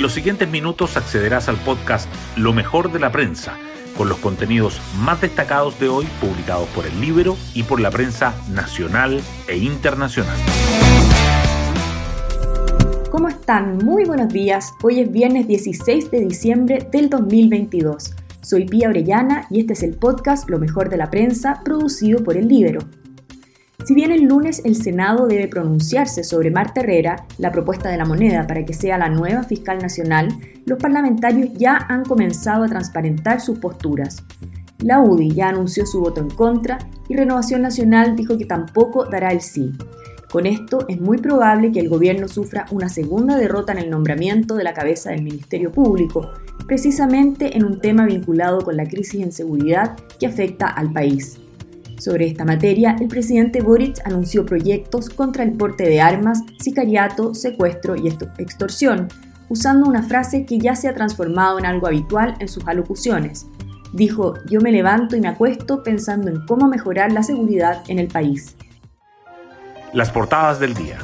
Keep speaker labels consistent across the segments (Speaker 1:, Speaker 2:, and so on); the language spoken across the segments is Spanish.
Speaker 1: En los siguientes minutos accederás al podcast Lo mejor de la prensa, con los contenidos más destacados de hoy publicados por el libro y por la prensa nacional e internacional.
Speaker 2: ¿Cómo están? Muy buenos días. Hoy es viernes 16 de diciembre del 2022. Soy Pía Orellana y este es el podcast Lo mejor de la prensa producido por el Libro. Si bien el lunes el Senado debe pronunciarse sobre Marta Herrera, la propuesta de la moneda para que sea la nueva fiscal nacional, los parlamentarios ya han comenzado a transparentar sus posturas. La UDI ya anunció su voto en contra y Renovación Nacional dijo que tampoco dará el sí. Con esto es muy probable que el gobierno sufra una segunda derrota en el nombramiento de la cabeza del Ministerio Público, precisamente en un tema vinculado con la crisis en seguridad que afecta al país. Sobre esta materia, el presidente Boric anunció proyectos contra el porte de armas, sicariato, secuestro y extorsión, usando una frase que ya se ha transformado en algo habitual en sus alocuciones. Dijo, yo me levanto y me acuesto pensando en cómo mejorar la seguridad en el país.
Speaker 1: Las portadas del día.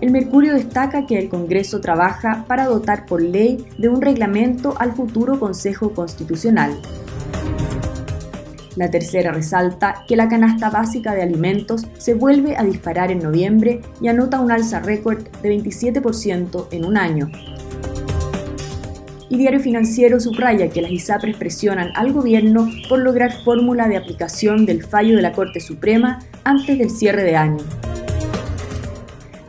Speaker 2: El Mercurio destaca que el Congreso trabaja para dotar por ley de un reglamento al futuro Consejo Constitucional. La tercera resalta que la canasta básica de alimentos se vuelve a disparar en noviembre y anota un alza récord de 27% en un año. Y Diario Financiero subraya que las ISAPRES presionan al gobierno por lograr fórmula de aplicación del fallo de la Corte Suprema antes del cierre de año.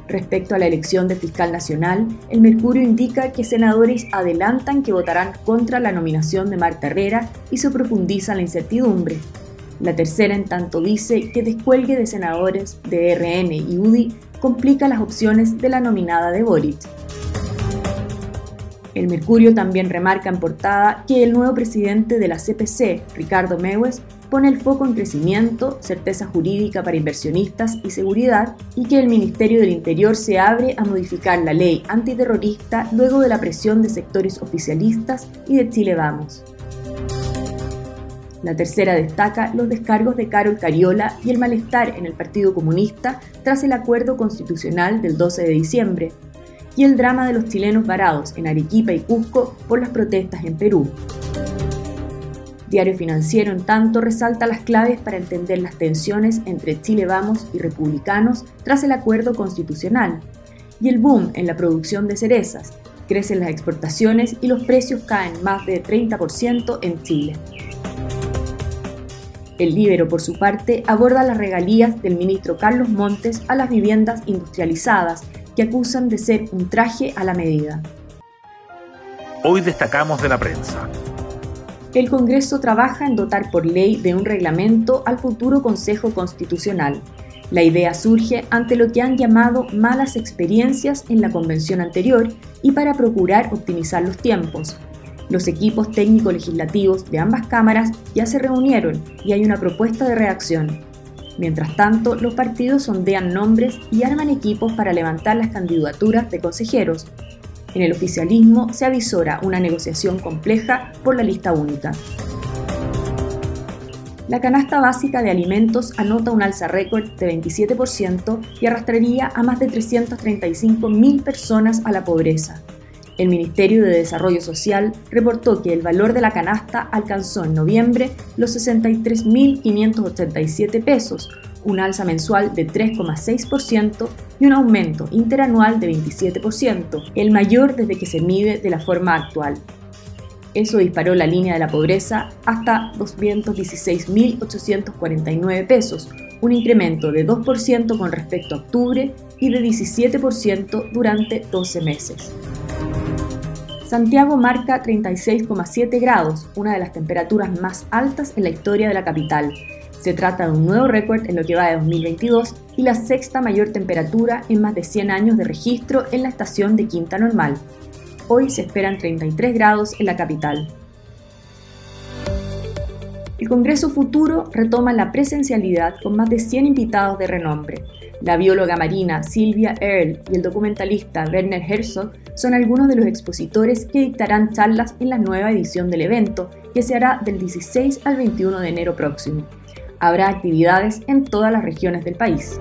Speaker 2: Respecto a la elección de fiscal nacional, el Mercurio indica que senadores adelantan que votarán contra la nominación de Marta Herrera y se profundiza la incertidumbre. La tercera, en tanto, dice que descuelgue de senadores de RN y UDI complica las opciones de la nominada de Boric. El Mercurio también remarca en portada que el nuevo presidente de la CPC, Ricardo Mewes, pone el foco en crecimiento, certeza jurídica para inversionistas y seguridad, y que el Ministerio del Interior se abre a modificar la ley antiterrorista luego de la presión de sectores oficialistas y de Chile Vamos. La tercera destaca los descargos de Carol Cariola y el malestar en el Partido Comunista tras el acuerdo constitucional del 12 de diciembre, y el drama de los chilenos varados en Arequipa y Cusco por las protestas en Perú. Diario Financiero, en tanto, resalta las claves para entender las tensiones entre Chile Vamos y republicanos tras el acuerdo constitucional y el boom en la producción de cerezas. Crecen las exportaciones y los precios caen más de 30% en Chile. El Libero, por su parte, aborda las regalías del ministro Carlos Montes a las viviendas industrializadas que acusan de ser un traje a la medida.
Speaker 1: Hoy destacamos de la prensa
Speaker 2: el Congreso trabaja en dotar por ley de un reglamento al futuro Consejo Constitucional. La idea surge ante lo que han llamado malas experiencias en la convención anterior y para procurar optimizar los tiempos. Los equipos técnico-legislativos de ambas cámaras ya se reunieron y hay una propuesta de reacción. Mientras tanto, los partidos sondean nombres y arman equipos para levantar las candidaturas de consejeros, en el oficialismo se avisora una negociación compleja por la lista única. La canasta básica de alimentos anota un alza récord de 27% y arrastraría a más de 335.000 personas a la pobreza. El Ministerio de Desarrollo Social reportó que el valor de la canasta alcanzó en noviembre los 63.587 pesos, un alza mensual de 3,6% y un aumento interanual de 27%, el mayor desde que se mide de la forma actual. Eso disparó la línea de la pobreza hasta 216.849 pesos, un incremento de 2% con respecto a octubre y de 17% durante 12 meses. Santiago marca 36,7 grados, una de las temperaturas más altas en la historia de la capital, se trata de un nuevo récord en lo que va de 2022 y la sexta mayor temperatura en más de 100 años de registro en la estación de Quinta Normal. Hoy se esperan 33 grados en la capital. El Congreso Futuro retoma la presencialidad con más de 100 invitados de renombre. La bióloga marina Silvia Earle y el documentalista Werner Herzog son algunos de los expositores que dictarán charlas en la nueva edición del evento, que se hará del 16 al 21 de enero próximo habrá actividades en todas las regiones del país.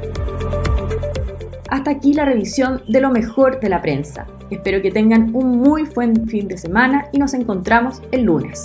Speaker 2: Hasta aquí la revisión de lo mejor de la prensa. Espero que tengan un muy buen fin de semana y nos encontramos el lunes.